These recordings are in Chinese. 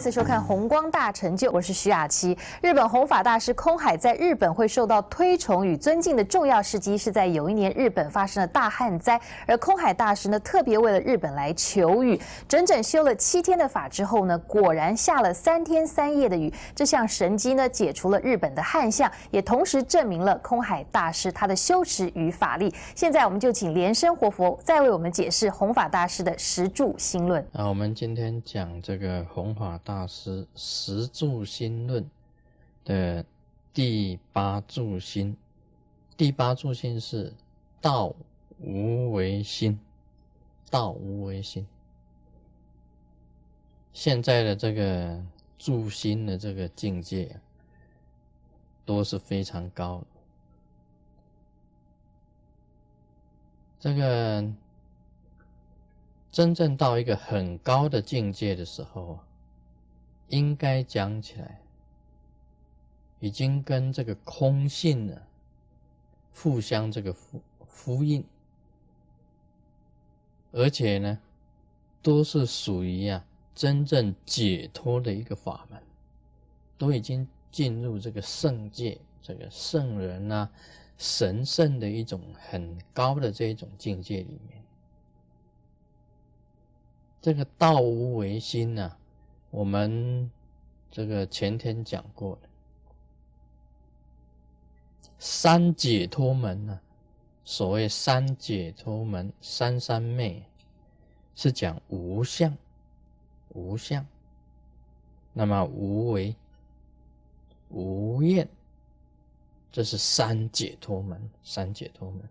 次收看《红光大成就》，我是徐雅琪。日本弘法大师空海在日本会受到推崇与尊敬的重要时机，是在有一年日本发生了大旱灾，而空海大师呢特别为了日本来求雨，整整修了七天的法之后呢，果然下了三天三夜的雨。这项神迹呢，解除了日本的旱象，也同时证明了空海大师他的修持与法力。现在我们就请莲生活佛再为我们解释弘法大师的十住心论。啊，我们今天讲这个弘法大大师十住心论的第八住心，第八住心是道无为心，道无为心。现在的这个住心的这个境界都是非常高的，这个。真正到一个很高的境界的时候啊，应该讲起来，已经跟这个空性呢互相这个呼呼应，而且呢，都是属于啊真正解脱的一个法门，都已经进入这个圣界，这个圣人啊神圣的一种很高的这一种境界里面。这个道无为心呢，我们这个前天讲过的三解脱门呢，所谓三解脱门，三三昧是讲无相，无相，那么无为、无厌，这是三解脱门，三解脱门。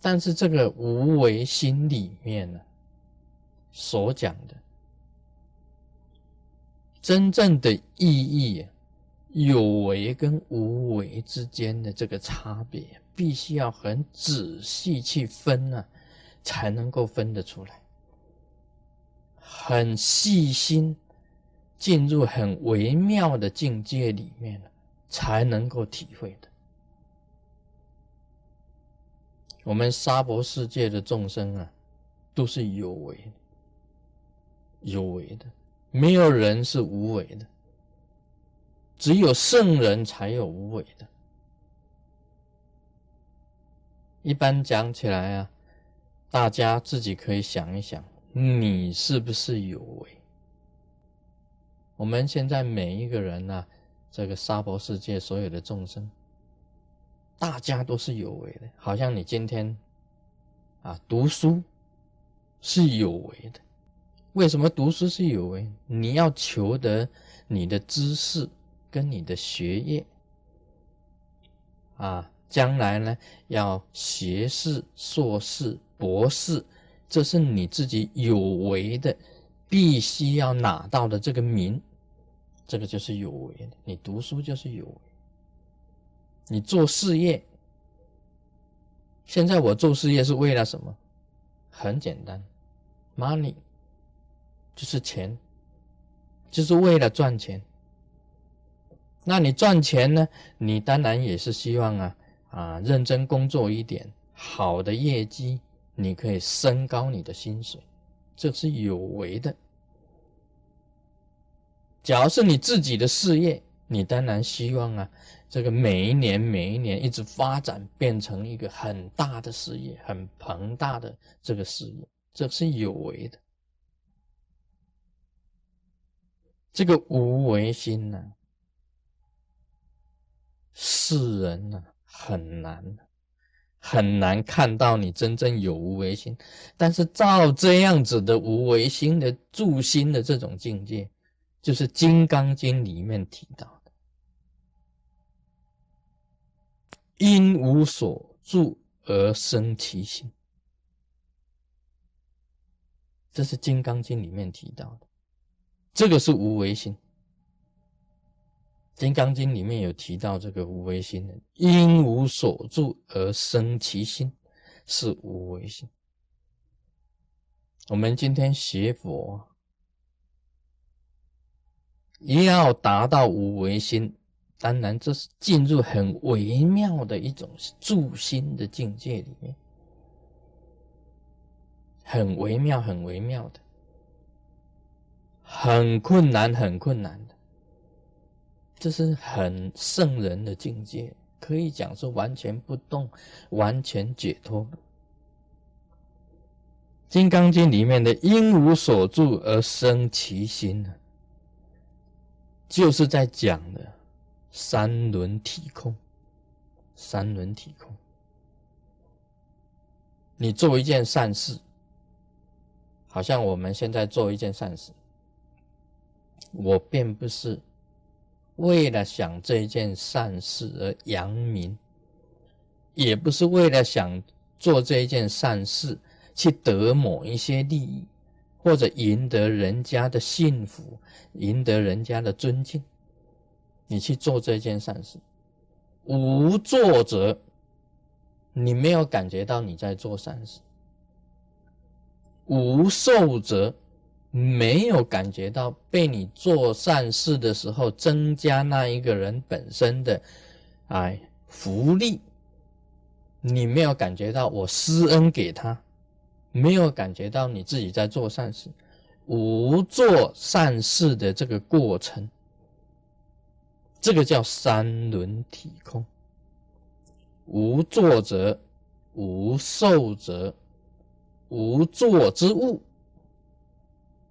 但是这个无为心里面呢，所讲的真正的意义，有为跟无为之间的这个差别，必须要很仔细去分呢，才能够分得出来。很细心，进入很微妙的境界里面才能够体会的。我们娑婆世界的众生啊，都是有为，有为的，没有人是无为的，只有圣人才有无为的。一般讲起来啊，大家自己可以想一想，你是不是有为？我们现在每一个人呢，这个娑婆世界所有的众生。大家都是有为的，好像你今天啊读书是有为的。为什么读书是有为？你要求得你的知识跟你的学业啊，将来呢要学士、硕士、博士，这是你自己有为的，必须要拿到的这个名，这个就是有为的。你读书就是有为。你做事业，现在我做事业是为了什么？很简单，money 就是钱，就是为了赚钱。那你赚钱呢？你当然也是希望啊啊认真工作一点，好的业绩，你可以升高你的薪水，这是有为的。假如是你自己的事业，你当然希望啊。这个每一年每一年一直发展，变成一个很大的事业，很庞大的这个事业，这是有为的。这个无为心呢，世人呢很难很难看到你真正有无为心。但是照这样子的无为心的助心的这种境界，就是《金刚经》里面提到的。因无所住而生其心，这是《金刚经》里面提到的。这个是无为心，《金刚经》里面有提到这个无为心的，因无所住而生其心，是无为心。我们今天学佛，也要达到无为心。当然，这是进入很微妙的一种助心的境界里面，很微妙、很微妙的。很困难，很困难的。这是很圣人的境界，可以讲是完全不动，完全解脱。《金刚经》里面的“因无所住而生其心”呢，就是在讲的三轮体空。三轮体空。你做一件善事，好像我们现在做一件善事，我并不是。为了想这件善事而扬名，也不是为了想做这一件善事去得某一些利益，或者赢得人家的幸福，赢得人家的尊敬。你去做这件善事，无作者，你没有感觉到你在做善事；无受者。没有感觉到被你做善事的时候增加那一个人本身的哎福利，你没有感觉到我施恩给他，没有感觉到你自己在做善事，无做善事的这个过程，这个叫三轮体空，无作者，无受者，无作之物。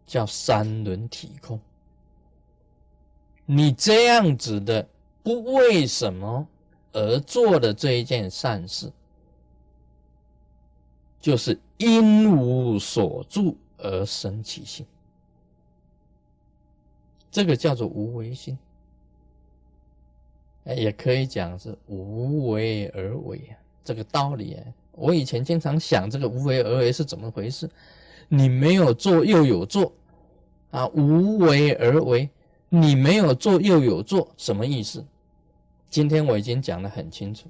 叫三轮体空。你这样子的不为什么而做的这一件善事，就是因无所住而生其心。这个叫做无为心，哎，也可以讲是无为而为啊。这个道理啊，我以前经常想这个无为而为是怎么回事？你没有做又有做。啊，无为而为，你没有做又有做，什么意思？今天我已经讲得很清楚。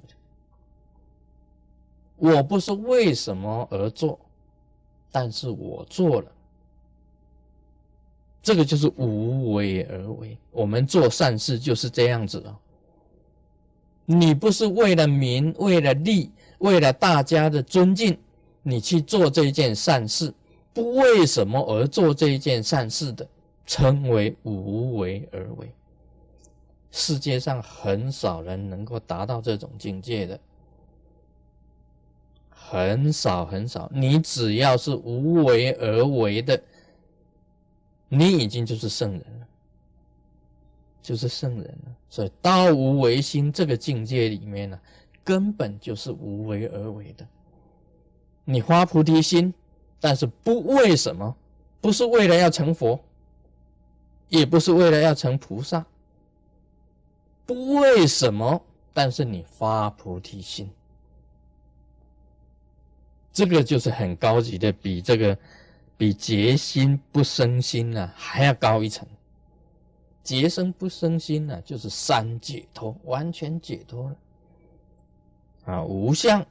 我不是为什么而做，但是我做了，这个就是无为而为。我们做善事就是这样子哦。你不是为了名、为了利、为了大家的尊敬，你去做这件善事。不为什么而做这一件善事的，称为无为而为。世界上很少人能够达到这种境界的，很少很少。你只要是无为而为的，你已经就是圣人了，就是圣人了。所以道无为心这个境界里面呢，根本就是无为而为的。你发菩提心。但是不为什么，不是为了要成佛，也不是为了要成菩萨。不为什么，但是你发菩提心，这个就是很高级的，比这个比结心不生心呢还要高一层。结生不生心呢，就是三解脱，完全解脱了。啊，无相，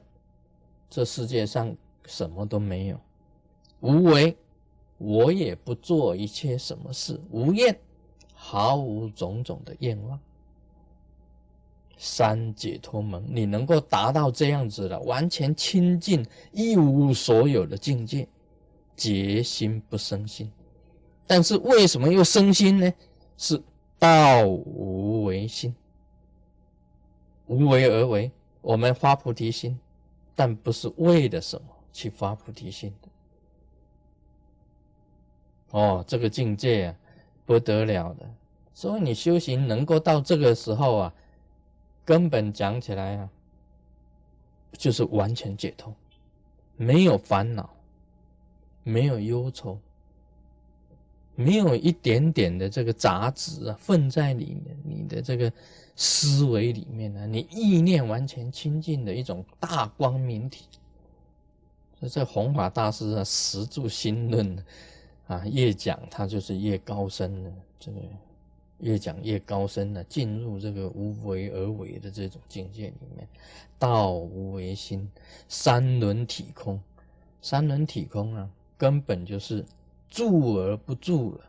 这世界上什么都没有。无为，我也不做一切什么事。无厌，毫无种种的愿望。三解脱门，你能够达到这样子的完全清净、一无所有的境界，结心不生心。但是为什么又生心呢？是道无为心，无为而为。我们发菩提心，但不是为了什么去发菩提心的。哦，这个境界啊，不得了的。所以你修行能够到这个时候啊，根本讲起来啊，就是完全解脱，没有烦恼，没有忧愁，没有一点点的这个杂质啊，混在里面，你的这个思维里面呢，你意念完全清净的一种大光明体。所以这弘法大师啊，十住心论。啊，越讲它就是越高深的，这个越讲越高深的，进入这个无为而为的这种境界里面。道无为心，三轮体空，三轮体空啊，根本就是住而不住了。